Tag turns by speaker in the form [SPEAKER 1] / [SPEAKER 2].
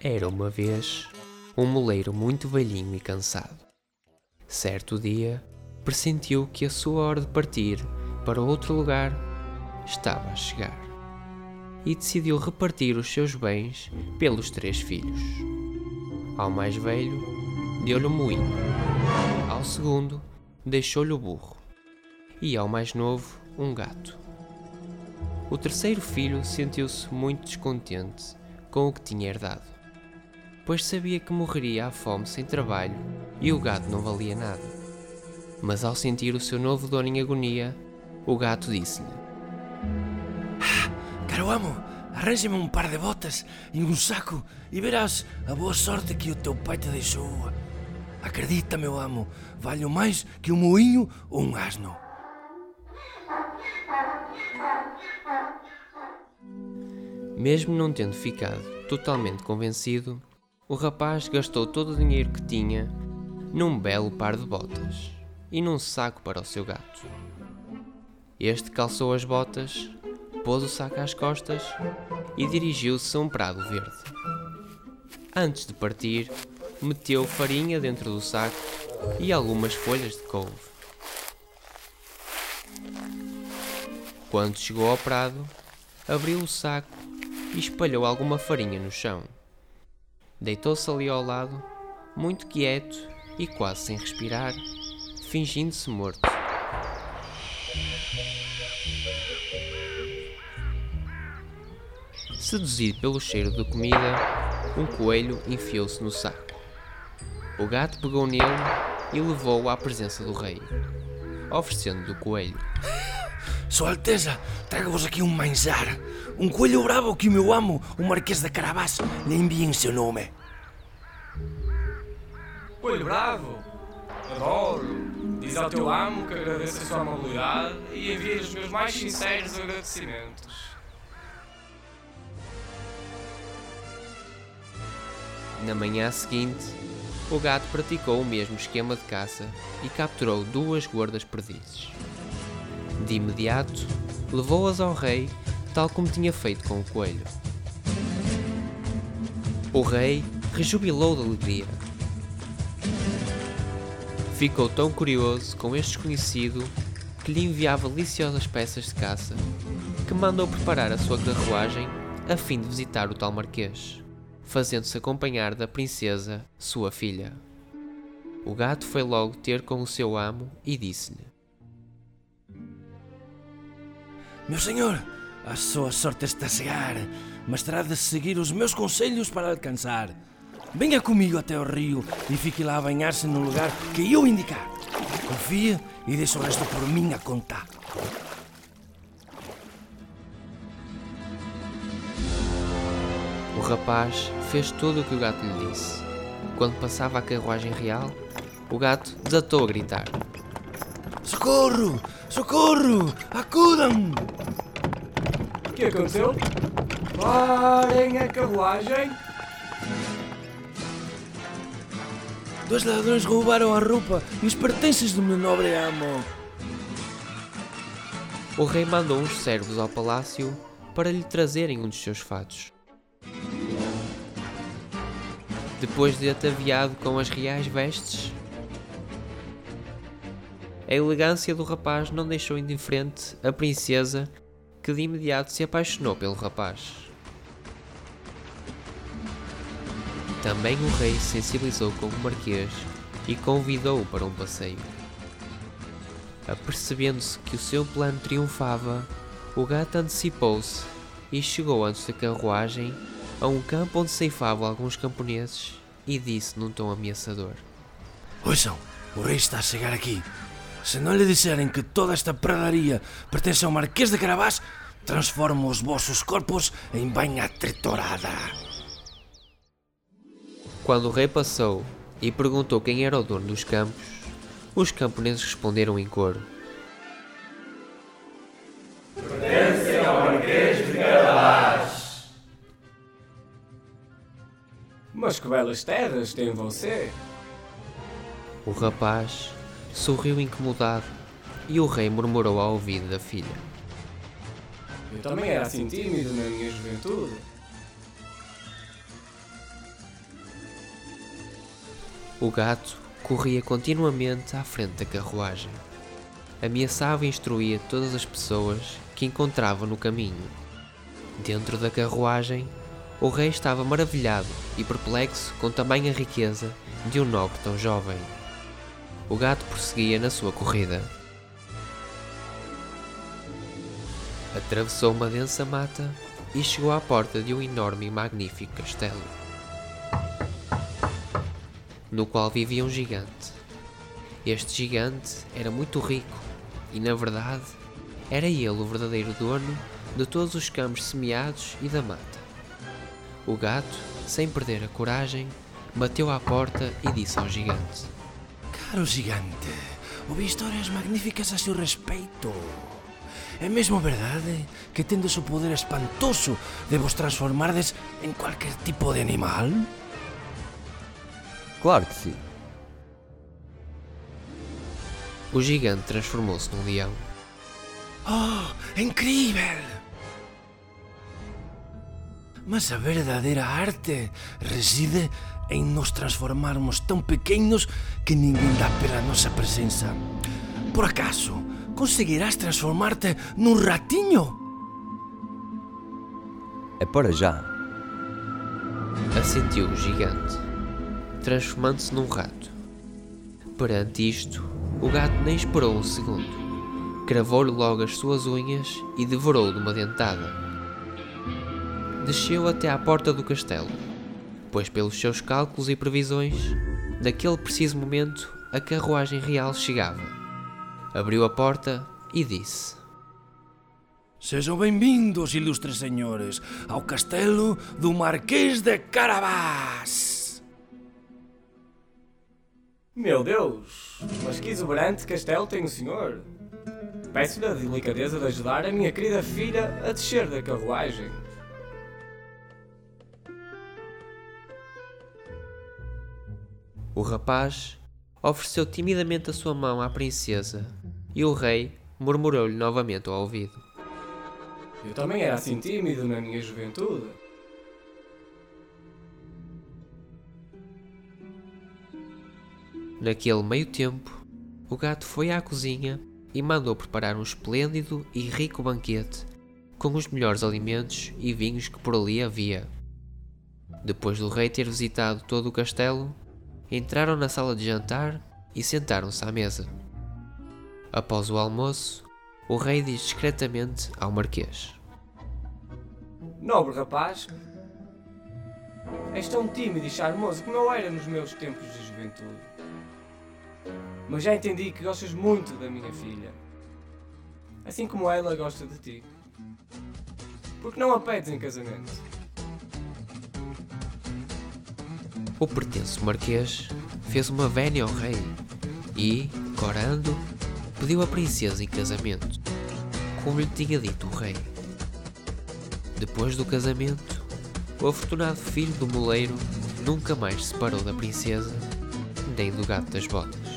[SPEAKER 1] Era uma vez um moleiro muito velhinho e cansado. Certo dia, pressentiu que a sua hora de partir para outro lugar estava a chegar e decidiu repartir os seus bens pelos três filhos. Ao mais velho, deu-lhe o moinho, ao segundo, deixou-lhe o burro, e ao mais novo, um gato. O terceiro filho sentiu-se muito descontente com o que tinha herdado, pois sabia que morreria à fome sem trabalho e o gato não valia nada. Mas ao sentir o seu novo dono em agonia, o gato disse-lhe:
[SPEAKER 2] Caro amo, arranje-me um par de botas e um saco e verás a boa sorte que o teu pai te deixou. Acredita, meu amo, valho mais que um moinho ou um asno.
[SPEAKER 1] Mesmo não tendo ficado totalmente convencido, o rapaz gastou todo o dinheiro que tinha num belo par de botas e num saco para o seu gato. Este calçou as botas, pôs o saco às costas e dirigiu-se a um prado verde. Antes de partir, meteu farinha dentro do saco e algumas folhas de couve. Quando chegou ao prado, abriu o saco e espalhou alguma farinha no chão. Deitou-se ali ao lado, muito quieto e quase sem respirar, fingindo-se morto. Seduzido pelo cheiro de comida, um coelho enfiou-se no saco. O gato pegou nele e levou-o à presença do rei, oferecendo-lhe o coelho.
[SPEAKER 2] Sua Alteza, trago-vos aqui um manjar. Um coelho bravo que o meu amo, o Marquês de Carabás, lhe envia em seu nome.
[SPEAKER 3] Coelho bravo? Adoro! Diz ao teu amo que agradeço a sua amabilidade e envia os meus mais sinceros agradecimentos.
[SPEAKER 1] Na manhã seguinte, o gato praticou o mesmo esquema de caça e capturou duas gordas perdizes. De imediato, levou-as ao rei, tal como tinha feito com o coelho. O rei rejubilou de alegria. Ficou tão curioso com este desconhecido que lhe enviava deliciosas peças de caça que mandou preparar a sua carruagem a fim de visitar o tal marquês fazendo-se acompanhar da princesa, sua filha. O gato foi logo ter com o seu amo e disse-lhe:
[SPEAKER 2] Meu senhor, a sua sorte está a chegar, mas terá de seguir os meus conselhos para alcançar. Venha comigo até o rio e fique lá a banhar-se no lugar que eu indicar. Confie e deixe o resto por minha conta.
[SPEAKER 1] O rapaz fez tudo o que o gato lhe disse. Quando passava a carruagem real, o gato desatou a gritar.
[SPEAKER 2] Socorro! Socorro! Acudam!
[SPEAKER 3] O que aconteceu? Parem a carruagem!
[SPEAKER 2] Dois ladrões roubaram a roupa e os pertences do meu nobre amo.
[SPEAKER 1] O rei mandou uns servos ao palácio para lhe trazerem um dos seus fatos. Depois de ataviado com as reais vestes. A elegância do rapaz não deixou indiferente a princesa, que de imediato se apaixonou pelo rapaz. Também o rei sensibilizou com o marquês e convidou-o para um passeio. Apercebendo-se que o seu plano triunfava, o gato antecipou-se e chegou antes da carruagem a um campo onde ceifavam alguns camponeses e disse num tom ameaçador:
[SPEAKER 2] Ouçam, o rei está a chegar aqui. Se não lhe disserem que toda esta pradaria pertence ao Marquês de Carabás, transformo os vossos corpos em banha triturada.
[SPEAKER 1] Quando o rei passou e perguntou quem era o dono dos campos, os camponeses responderam em coro:
[SPEAKER 3] Mas que belas terras tem você!
[SPEAKER 1] O rapaz sorriu incomodado e o rei murmurou ao ouvido da filha:
[SPEAKER 3] Eu também era assim tímido na minha juventude.
[SPEAKER 1] O gato corria continuamente à frente da carruagem. Ameaçava e instruía todas as pessoas que encontrava no caminho. Dentro da carruagem, o rei estava maravilhado e perplexo com tamanha riqueza de um nobre tão jovem. O gato prosseguia na sua corrida. Atravessou uma densa mata e chegou à porta de um enorme e magnífico castelo, no qual vivia um gigante. Este gigante era muito rico e, na verdade, era ele o verdadeiro dono de todos os campos semeados e da mata. O gato, sem perder a coragem, bateu à porta e disse ao gigante:
[SPEAKER 2] Caro gigante, ouvi histórias magníficas a seu respeito. É mesmo verdade que tendes o poder espantoso de vos transformardes en cualquier tipo de animal?
[SPEAKER 4] Claro que sim.
[SPEAKER 1] O gigante transformou-se num leão.
[SPEAKER 2] Oh, incrível! Mas a verdadeira arte reside em nos transformarmos tão pequenos que ninguém dá pela nossa presença. Por acaso, conseguirás transformar-te num ratinho?
[SPEAKER 4] É para já.
[SPEAKER 1] Assentiu o gigante, transformando-se num rato. Perante isto, o gato nem esperou um segundo. Cravou-lhe logo as suas unhas e devorou-lhe uma dentada. Desceu até à porta do castelo, pois, pelos seus cálculos e previsões, naquele preciso momento a carruagem real chegava. Abriu a porta e disse:
[SPEAKER 2] Sejam bem-vindos, ilustres senhores, ao castelo do Marquês de Carabás.
[SPEAKER 3] Meu Deus! Mas que exuberante castelo tem o senhor! Peço-lhe a delicadeza de ajudar a minha querida filha a descer da carruagem.
[SPEAKER 1] O rapaz ofereceu timidamente a sua mão à princesa e o rei murmurou-lhe novamente ao ouvido:
[SPEAKER 3] Eu também era assim tímido na minha juventude.
[SPEAKER 1] Naquele meio tempo, o gato foi à cozinha e mandou preparar um esplêndido e rico banquete com os melhores alimentos e vinhos que por ali havia. Depois do rei ter visitado todo o castelo, entraram na sala de jantar e sentaram-se à mesa. Após o almoço, o rei diz discretamente ao marquês:
[SPEAKER 3] Nobre rapaz, és tão tímido e charmoso como eu era nos meus tempos de juventude. Mas já entendi que gostas muito da minha filha. Assim como ela gosta de ti. Por que não a pedes em casamento?
[SPEAKER 1] O pretenso marquês fez uma vénia ao rei e, corando, pediu a princesa em casamento, como lhe tinha dito o rei. Depois do casamento, o afortunado filho do moleiro nunca mais se separou da princesa nem do gato das botas.